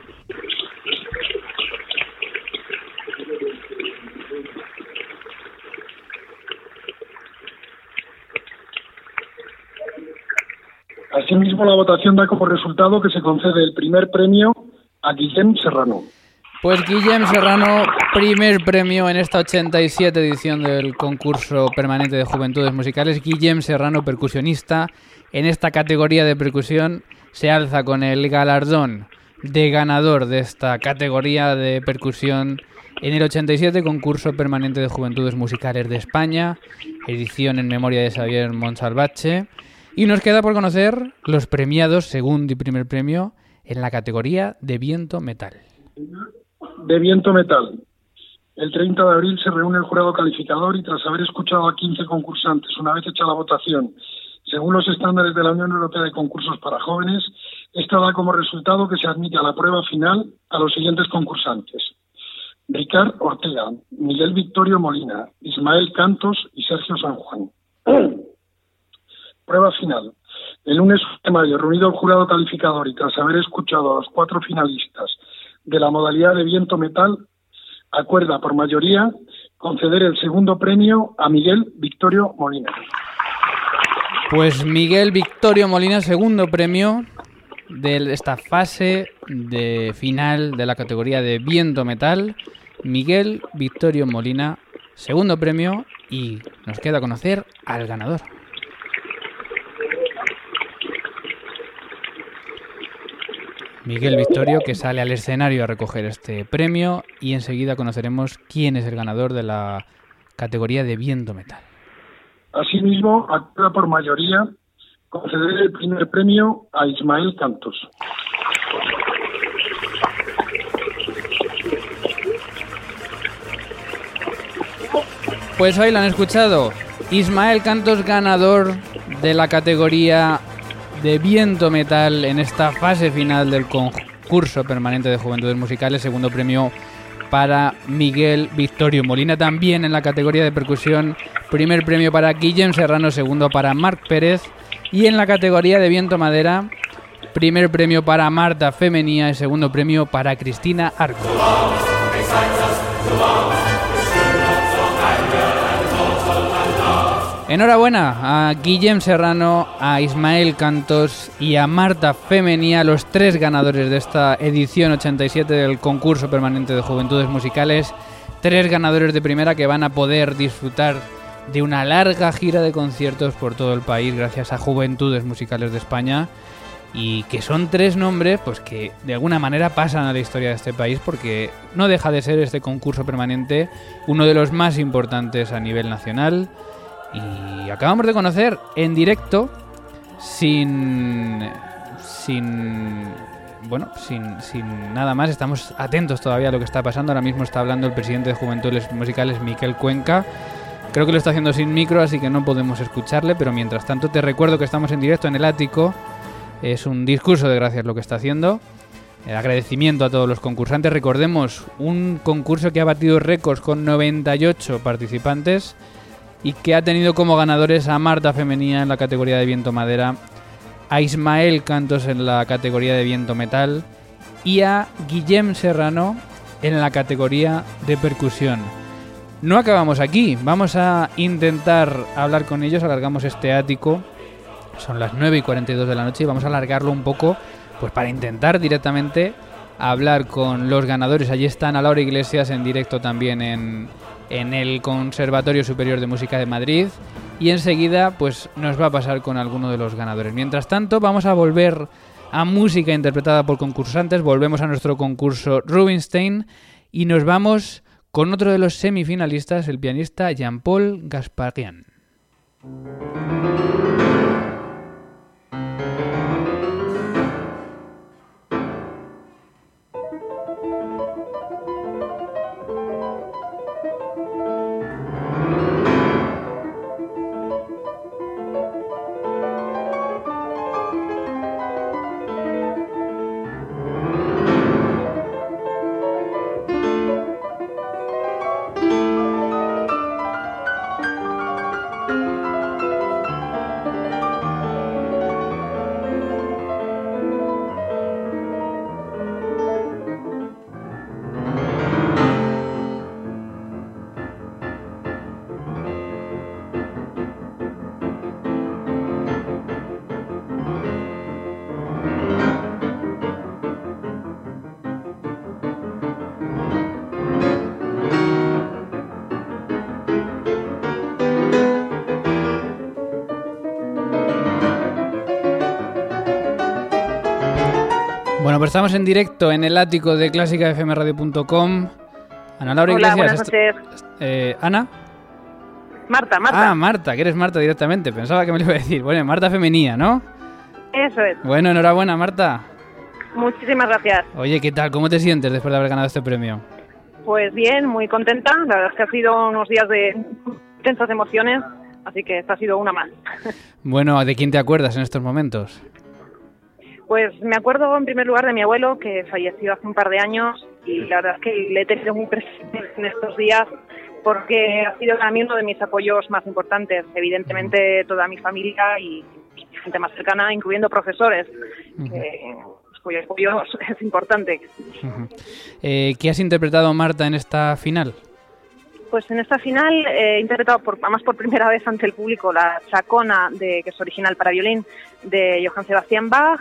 Asimismo, la votación da como resultado que se concede el primer premio a Guillem Serrano. Pues Guillem Serrano, primer premio en esta 87 edición del concurso permanente de juventudes musicales. Guillem Serrano, percusionista. En esta categoría de percusión se alza con el galardón de ganador de esta categoría de percusión en el 87 concurso permanente de juventudes musicales de España, edición en memoria de Xavier Monsalvache. Y nos queda por conocer los premiados, segundo y primer premio, en la categoría de viento metal. De viento metal. El 30 de abril se reúne el jurado calificador y tras haber escuchado a 15 concursantes, una vez hecha la votación, según los estándares de la Unión Europea de Concursos para Jóvenes, esta da como resultado que se admite a la prueba final a los siguientes concursantes. Ricard Ortega, Miguel Victorio Molina, Ismael Cantos y Sergio San Juan. Prueba final. El lunes de mayo, reunido el jurado calificador y tras haber escuchado a los cuatro finalistas de la modalidad de viento metal, acuerda por mayoría conceder el segundo premio a Miguel Victorio Molina. Pues Miguel Victorio Molina, segundo premio de esta fase de final de la categoría de viento metal. Miguel Victorio Molina, segundo premio y nos queda conocer al ganador. Miguel Victorio, que sale al escenario a recoger este premio y enseguida conoceremos quién es el ganador de la categoría de viento metal. Asimismo, actúa por mayoría conceder el primer premio a Ismael Cantos. Pues hoy lo han escuchado. Ismael Cantos ganador de la categoría de viento metal en esta fase final del concurso permanente de juventudes musicales. Segundo premio para Miguel Victorio Molina. También en la categoría de percusión, primer premio para Guillem Serrano, segundo para Marc Pérez. Y en la categoría de viento madera, primer premio para Marta Femenía y segundo premio para Cristina Arco. Enhorabuena a Guillem Serrano, a Ismael Cantos y a Marta Femenía, los tres ganadores de esta edición 87 del concurso permanente de juventudes musicales. Tres ganadores de primera que van a poder disfrutar de una larga gira de conciertos por todo el país gracias a Juventudes Musicales de España y que son tres nombres pues que de alguna manera pasan a la historia de este país porque no deja de ser este concurso permanente uno de los más importantes a nivel nacional y acabamos de conocer en directo, sin. sin. bueno, sin, sin nada más. Estamos atentos todavía a lo que está pasando. Ahora mismo está hablando el presidente de Juventudes Musicales, Miquel Cuenca. Creo que lo está haciendo sin micro, así que no podemos escucharle. Pero mientras tanto, te recuerdo que estamos en directo en el ático. Es un discurso de gracias lo que está haciendo. El agradecimiento a todos los concursantes. Recordemos, un concurso que ha batido récords con 98 participantes y que ha tenido como ganadores a Marta Femenía en la categoría de viento madera, a Ismael Cantos en la categoría de viento metal y a Guillem Serrano en la categoría de percusión. No acabamos aquí, vamos a intentar hablar con ellos, alargamos este ático, son las 9 y 42 de la noche y vamos a alargarlo un poco pues para intentar directamente hablar con los ganadores. Allí están a Laura Iglesias en directo también en, en el Conservatorio Superior de Música de Madrid y enseguida pues nos va a pasar con alguno de los ganadores. Mientras tanto vamos a volver a música interpretada por concursantes, volvemos a nuestro concurso Rubinstein y nos vamos con otro de los semifinalistas, el pianista Jean-Paul Gasparian. Bueno, pues estamos en directo en el ático de clásicafmradio.com. Ana Laura Hola, Iglesias. buenas esto- noches. eh, Ana. Marta, Marta. Ah, Marta, que eres Marta directamente. Pensaba que me lo iba a decir. Bueno, Marta Femenía, ¿no? Eso es. Bueno, enhorabuena, Marta. Muchísimas gracias. Oye, ¿qué tal? ¿Cómo te sientes después de haber ganado este premio? Pues bien, muy contenta. La verdad es que ha sido unos días de intensas emociones, así que esta ha sido una más. Bueno, ¿de quién te acuerdas en estos momentos? Pues me acuerdo en primer lugar de mi abuelo, que falleció hace un par de años, y la verdad es que le he tenido muy presente en estos días porque ha sido para mí uno de mis apoyos más importantes. Evidentemente toda mi familia y gente más cercana, incluyendo profesores, cuyo apoyo es importante. Eh, ¿Qué has interpretado, Marta, en esta final? Pues en esta final he interpretado, por, además por primera vez ante el público, la Chacona, de, que es original para violín, de Johann Sebastian Bach,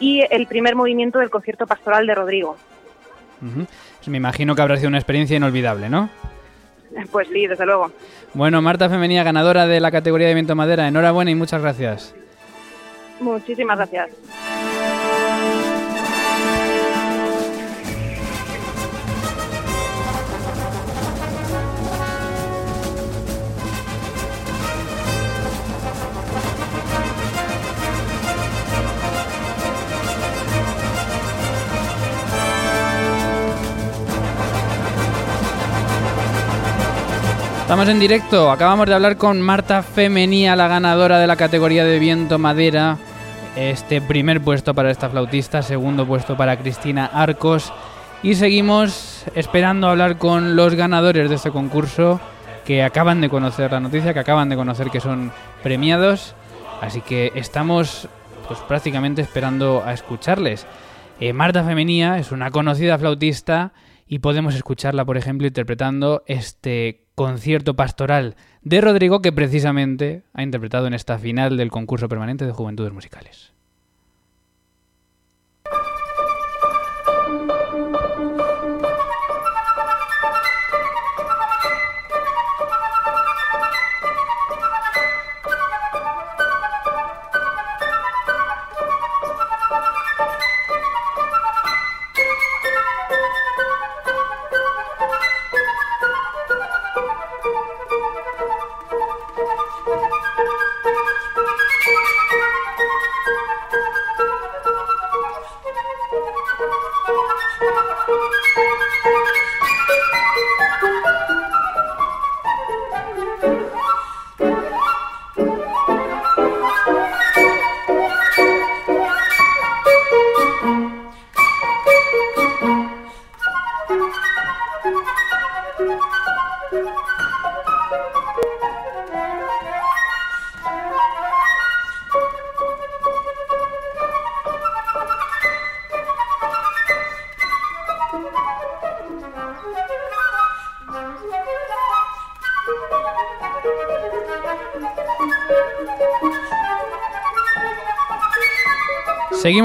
y el primer movimiento del concierto pastoral de Rodrigo. Pues Me imagino que habrá sido una experiencia inolvidable, ¿no? Pues sí, desde luego. Bueno, Marta Femenía, ganadora de la categoría de viento madera, enhorabuena y muchas gracias. Muchísimas gracias. Estamos en directo, acabamos de hablar con Marta Femenía, la ganadora de la categoría de viento madera. Este primer puesto para esta flautista, segundo puesto para Cristina Arcos. Y seguimos esperando hablar con los ganadores de este concurso que acaban de conocer la noticia, que acaban de conocer que son premiados. Así que estamos pues prácticamente esperando a escucharles. Eh, Marta Femenía es una conocida flautista y podemos escucharla, por ejemplo, interpretando este concierto pastoral de Rodrigo que precisamente ha interpretado en esta final del concurso permanente de Juventudes Musicales.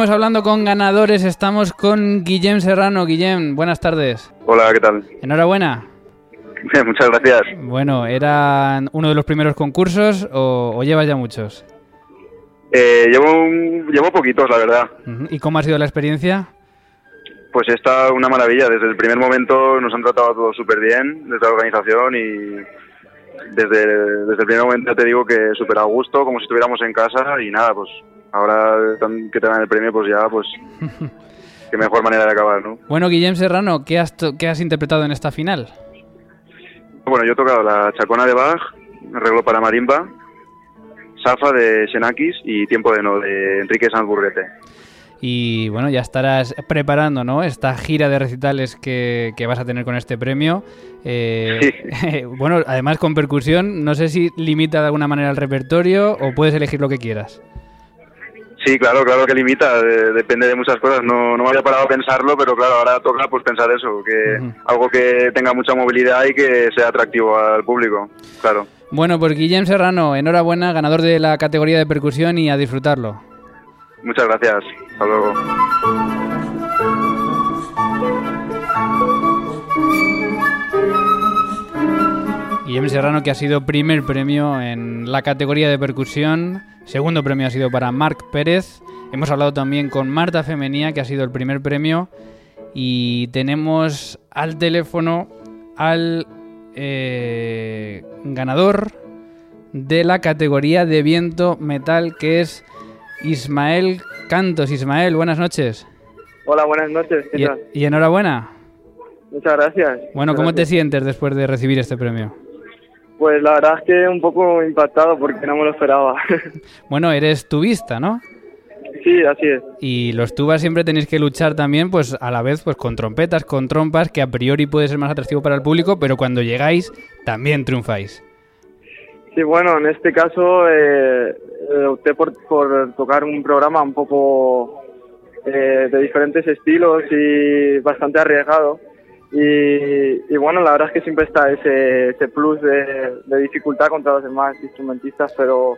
Seguimos hablando con ganadores, estamos con Guillem Serrano. Guillem, buenas tardes. Hola, ¿qué tal? Enhorabuena. Muchas gracias. Bueno, ¿era uno de los primeros concursos o, o llevas ya muchos? Eh, llevo, un- llevo poquitos, la verdad. ¿Y cómo ha sido la experiencia? Pues está una maravilla. Desde el primer momento nos han tratado a todos súper bien, desde la organización y desde, desde el primer momento te digo que súper a gusto, como si estuviéramos en casa y nada, pues ahora que te dan el premio, pues ya, pues qué mejor manera de acabar, ¿no? Bueno, Guillem Serrano, ¿qué has, qué has interpretado en esta final? Bueno, yo he tocado la Chacona de Bach, arreglo para marimba, Safa de Xenakis y Tiempo de No de Enrique Sanz Burguete. Y bueno, ya estarás preparando, ¿no? Esta gira de recitales que, que vas a tener con este premio. Eh, bueno, además con percusión, no sé si limita de alguna manera el repertorio o puedes elegir lo que quieras. Sí, claro, claro que limita, de- depende de muchas cosas. No, no me había parado a pensarlo, pero claro, ahora toca pues pensar eso, que algo que tenga mucha movilidad y que sea atractivo al público, claro. Bueno, pues Guillem Serrano, enhorabuena, ganador de la categoría de percusión y a disfrutarlo. Muchas gracias, hasta luego. Guillem Serrano, que ha sido primer premio en la categoría de percusión. Segundo premio ha sido para Marc Pérez. Hemos hablado también con Marta Femenía, que ha sido el primer premio. Y tenemos al teléfono al eh, ganador de la categoría de viento metal, que es Ismael Cantos. Ismael, buenas noches. Hola, buenas noches. ¿Qué Y, tal? y enhorabuena. Muchas gracias. Bueno, Muchas ¿cómo te sientes después de recibir este premio? Pues la verdad es que un poco impactado porque no me lo esperaba. Bueno, eres tubista, ¿no? sí, así es. Y los tubas siempre tenéis que luchar también, pues a la vez, pues con trompetas, con trompas, que a priori puede ser más atractivo para el público, pero cuando llegáis también triunfáis. Sí, bueno, en este caso eh, eh, opté por, por tocar un programa un poco eh, de diferentes estilos y bastante arriesgado. Y, y bueno, la verdad es que siempre está ese, ese plus de, de dificultad contra los demás instrumentistas, pero,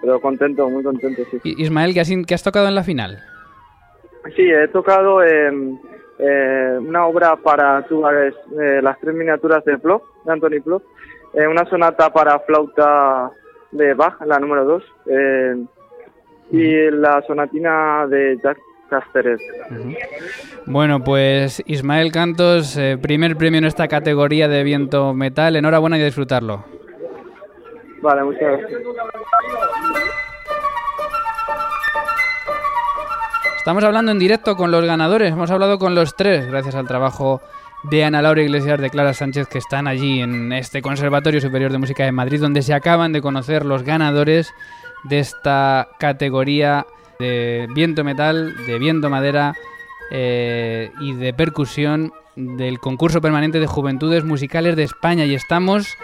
pero contento, muy contento, sí. Ismael, ¿qué has, qué has tocado en la final? Sí, he tocado eh, una obra para tubas, eh, las tres miniaturas de Plof, de Anthony Plof, eh, una sonata para flauta de Bach, la número 2, y la sonatina de Jack Casteret. Bueno, pues Ismael Cantos, eh, primer premio en esta categoría de viento metal. Enhorabuena y a disfrutarlo. Vale, muchas gracias. Estamos hablando en directo con los ganadores, hemos hablado con los tres, gracias al trabajo de Ana Laura Iglesias, de Clara Sánchez, que están allí en este Conservatorio Superior de Música de Madrid, donde se acaban de conocer los ganadores de esta categoría de viento metal, de viento madera eh, y de percusión del concurso permanente de juventudes musicales de España. Y estamos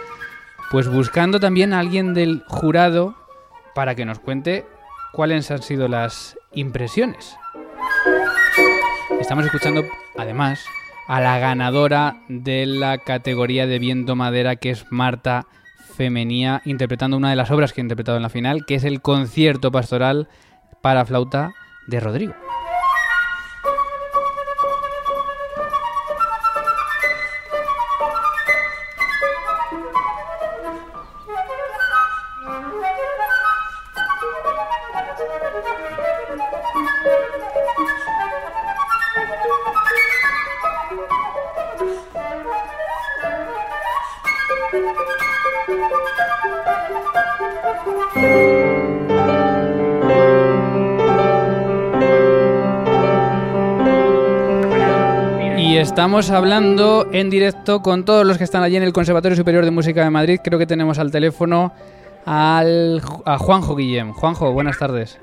pues buscando también a alguien del jurado para que nos cuente cuáles han sido las impresiones. Estamos escuchando, además, a la ganadora de la categoría de viento madera, que es Marta Femenía, interpretando una de las obras que ha interpretado en la final, que es el concierto pastoral para flauta de Rodrigo. Estamos hablando en directo con todos los que están allí en el Conservatorio Superior de Música de Madrid. Creo que tenemos al teléfono al, a Juanjo Guillem. Juanjo, buenas tardes.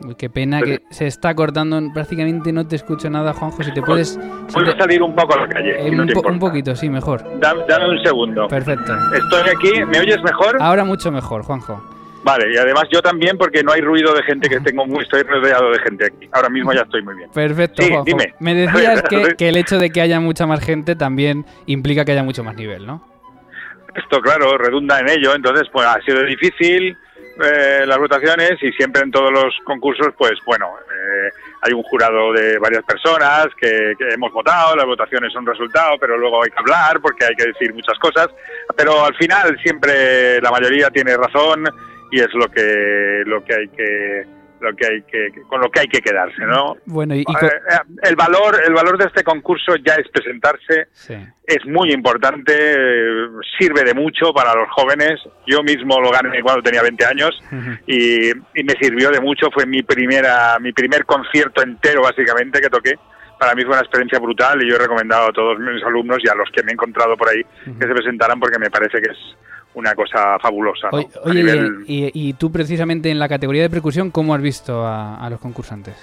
Uy, qué pena que se está cortando. Prácticamente no te escucho nada, Juanjo. Si te puedes. si te- a salir un poco a la calle. eh, si no un, po- poquito, sí, mejor. Dame, dame un segundo. Perfecto. Estoy aquí. ¿Me oyes mejor? Ahora mucho mejor, Juanjo. Vale, y además yo también porque no hay ruido de gente que tengo muy, estoy rodeado de gente aquí. Ahora mismo ya estoy muy bien. Perfecto, Sí, Juanjo. dime. Me decías que, que el hecho de que haya mucha más gente también implica que haya mucho más nivel, ¿no? Esto, claro, redunda en ello. Entonces, pues ha sido difícil eh, las votaciones y siempre en todos los concursos, pues bueno, eh, hay un jurado de varias personas que, que hemos votado, las votaciones son resultado, pero luego hay que hablar porque hay que decir muchas cosas. Pero al final siempre la mayoría tiene razón y es lo que lo que hay que lo que hay que con lo que hay que quedarse, ¿no? Bueno, y, y Eh, eh, el valor el valor de este concurso ya es presentarse sí. es muy importante, eh, sirve de mucho para los jóvenes. Yo mismo lo gané cuando tenía 20 años y, y me sirvió de mucho. Fue mi primera, mi primer concierto entero básicamente que toqué. Para mí fue una experiencia brutal y yo he recomendado a todos mis alumnos y a los que me he encontrado por ahí que se presentaran porque me parece que es una cosa fabulosa. ¿no? Oye, A oye, nivel- y, y tú precisamente en la categoría de percusión, ¿cómo has visto a, a los concursantes?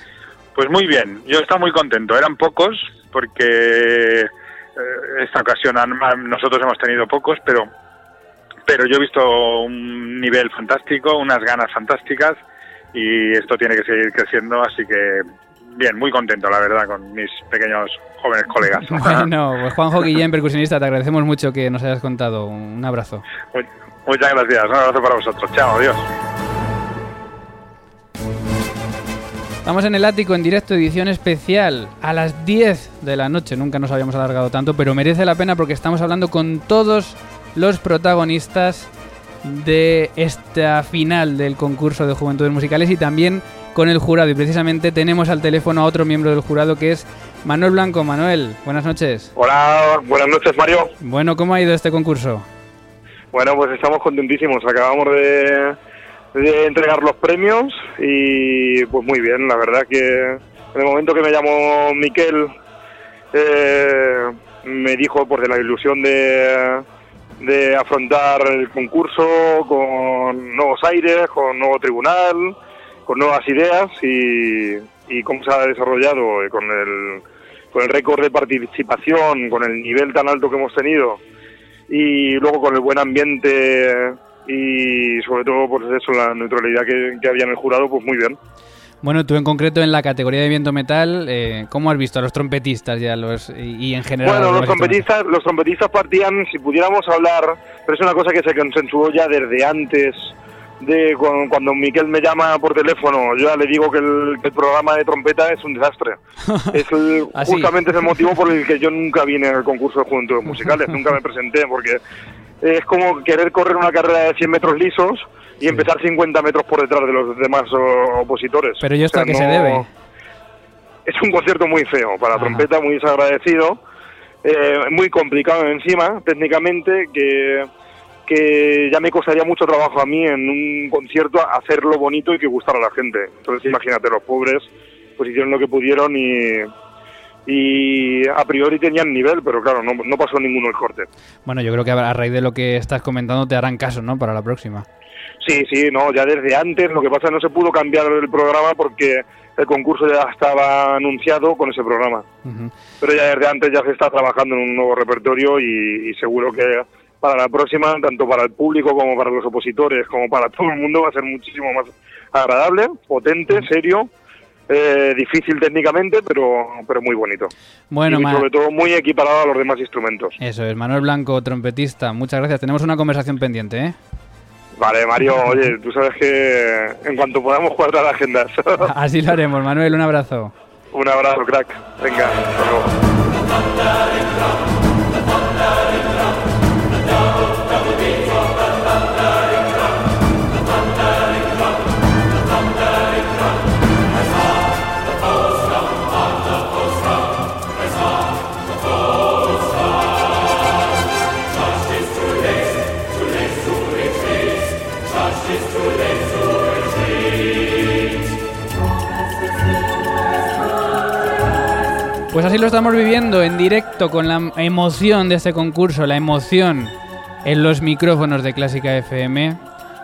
Pues muy bien, yo estaba muy contento. Eran pocos porque eh, esta ocasión han- nosotros hemos tenido pocos, pero pero yo he visto un nivel fantástico, unas ganas fantásticas y esto tiene que seguir creciendo, así que bien, muy contento la verdad con mis pequeños jóvenes colegas. Bueno, pues Juanjo Guillén, percusionista, te agradecemos mucho que nos hayas contado. Un abrazo. Mu- Muchas gracias, un abrazo para vosotros. Chao, adiós. Estamos en el ático en directo, edición especial, a las 10 de la noche. Nunca nos habíamos alargado tanto, pero merece la pena porque estamos hablando con todos los protagonistas de esta final del concurso de Juventudes Musicales y también con el jurado. Y precisamente tenemos al teléfono a otro miembro del jurado que es Manuel Blanco. Manuel, buenas noches. Hola, buenas noches Mario. Bueno, ¿cómo ha ido este concurso? Bueno, pues estamos contentísimos. Acabamos de, de entregar los premios y pues muy bien. La verdad que en el momento que me llamó Miquel eh, me dijo pues de la ilusión de, de afrontar el concurso con nuevos aires, con nuevo tribunal, con nuevas ideas y, y cómo se ha desarrollado con el, con el récord de participación, con el nivel tan alto que hemos tenido y luego con el buen ambiente y sobre todo pues eso, la neutralidad que, que había en el jurado, pues muy bien. Bueno, tú en concreto en la categoría de viento metal, eh, ¿cómo has visto a los trompetistas ya los y, y en general? Bueno, los demás trompetistas, los trompetistas partían, si pudiéramos hablar, pero es una cosa que se consensuó ya desde antes de cu- cuando Miquel me llama por teléfono, yo ya le digo que el, que el programa de trompeta es un desastre. es el- ¿Ah, sí? justamente es el motivo por el que yo nunca vine al concurso de juventudes musicales, nunca me presenté, porque es como querer correr una carrera de 100 metros lisos y empezar 50 metros por detrás de los demás opositores. Pero ¿y esto O sea, a qué se debe? es un concierto muy feo para la trompeta, muy desagradecido, eh, muy complicado encima, técnicamente, que, que ya me costaría mucho trabajo a mí en un concierto hacerlo bonito y que gustara a la gente. Entonces imagínate, los pobres pues hicieron lo que pudieron y, y a priori tenían nivel, pero claro, no, no pasó ninguno el corte. Bueno, yo creo que a raíz de lo que estás comentando te harán caso, ¿no? Para la próxima. Sí, sí, no, ya desde antes, lo que pasa es que no se pudo cambiar el programa porque el concurso ya estaba anunciado con ese programa. Pero ya desde antes ya se está trabajando en un nuevo repertorio y, y seguro que para la próxima, tanto para el público como para los opositores, como para todo el mundo, va a ser muchísimo más agradable, potente, serio, eh, difícil técnicamente, pero, pero muy bonito. Bueno, y sobre todo muy equiparado a los demás instrumentos. Eso es, Manuel Blanco, trompetista. Muchas gracias. Tenemos una conversación pendiente, ¿eh? Vale, Mario, oye, tú sabes que en cuanto podamos cuadrar agendas. Así lo haremos, Manuel. Un abrazo. un abrazo, crack. Venga, hasta luego. Pues así lo estamos viviendo en directo con la emoción de este concurso, la emoción en los micrófonos de Clásica FM,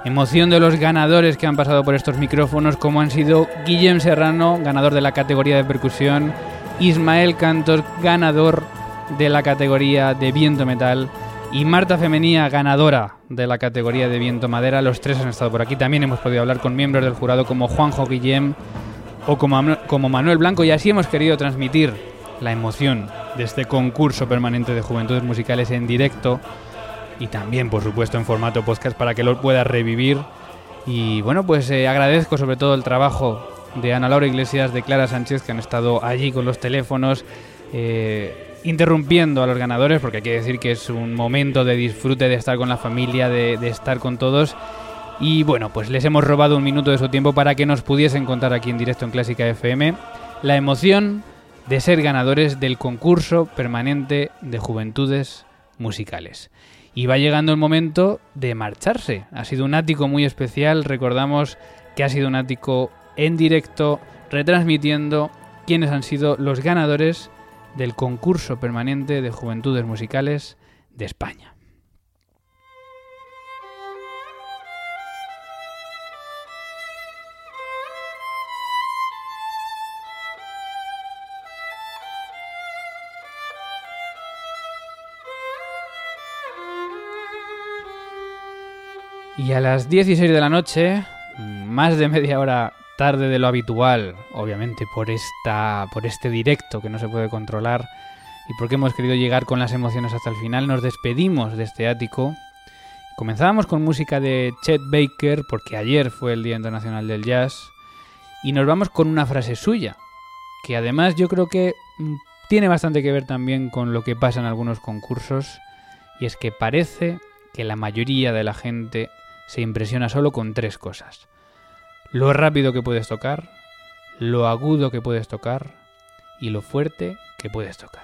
emoción de los ganadores que han pasado por estos micrófonos, como han sido Guillem Serrano, ganador de la categoría de percusión, Ismael Cantos, ganador de la categoría de viento metal, y Marta Femenía, ganadora de la categoría de viento madera. Los tres han estado por aquí. También hemos podido hablar con miembros del jurado como Juanjo Guillem o como, como Manuel Blanco y así hemos querido transmitir la emoción de este concurso permanente de juventudes musicales en directo y también por supuesto en formato podcast para que lo puedas revivir. Y bueno pues eh, agradezco sobre todo el trabajo de Ana Laura Iglesias, de Clara Sánchez que han estado allí con los teléfonos eh, interrumpiendo a los ganadores porque hay que decir que es un momento de disfrute de estar con la familia, de, de estar con todos. Y bueno, pues les hemos robado un minuto de su tiempo para que nos pudiesen contar aquí en directo en Clásica FM la emoción de ser ganadores del concurso permanente de juventudes musicales. Y va llegando el momento de marcharse. Ha sido un ático muy especial. Recordamos que ha sido un ático en directo, retransmitiendo quiénes han sido los ganadores del concurso permanente de juventudes musicales de España. Y a las 16 de la noche, más de media hora tarde de lo habitual, obviamente por esta por este directo que no se puede controlar y porque hemos querido llegar con las emociones hasta el final, nos despedimos de este ático. Comenzábamos con música de Chet Baker porque ayer fue el Día Internacional del Jazz y nos vamos con una frase suya, que además yo creo que mm, tiene bastante que ver también con lo que pasa en algunos concursos y es que parece que la mayoría de la gente se impresiona solo con tres cosas. Lo rápido que puedes tocar, lo agudo que puedes tocar y lo fuerte que puedes tocar.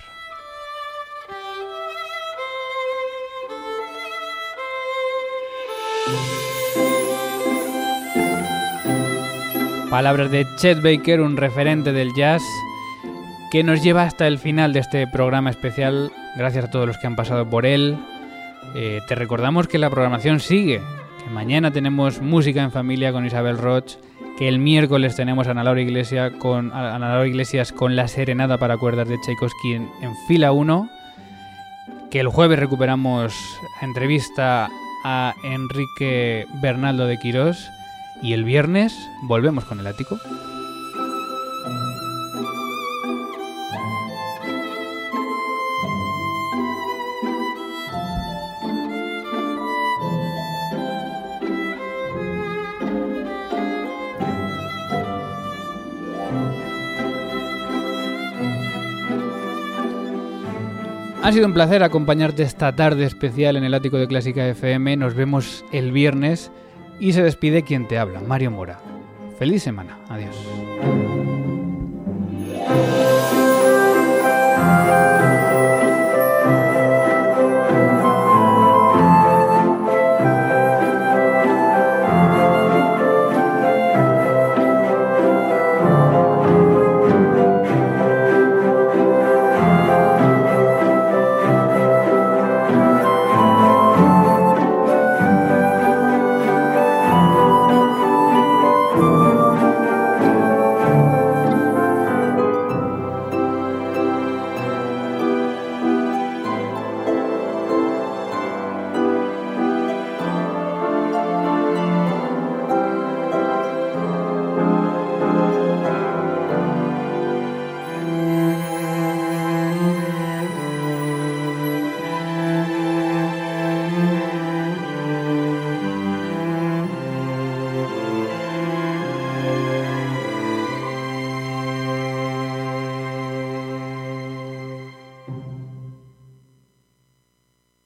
Palabras de Chet Baker, un referente del jazz, que nos lleva hasta el final de este programa especial. Gracias a todos los que han pasado por él. Eh, te recordamos que la programación sigue, mañana tenemos música en familia con Isabel Roch, que el miércoles tenemos a Ana Laura, Iglesias con, Iglesias con la serenada para cuerdas de Tchaikovsky en, en fila 1, que el jueves recuperamos entrevista a Enrique Bernaldo de Quirós y el viernes volvemos con el ático. Ha sido un placer acompañarte esta tarde especial en el ático de Clásica FM. Nos vemos el viernes y se despide quien te habla, Mario Mora. Feliz semana. Adiós.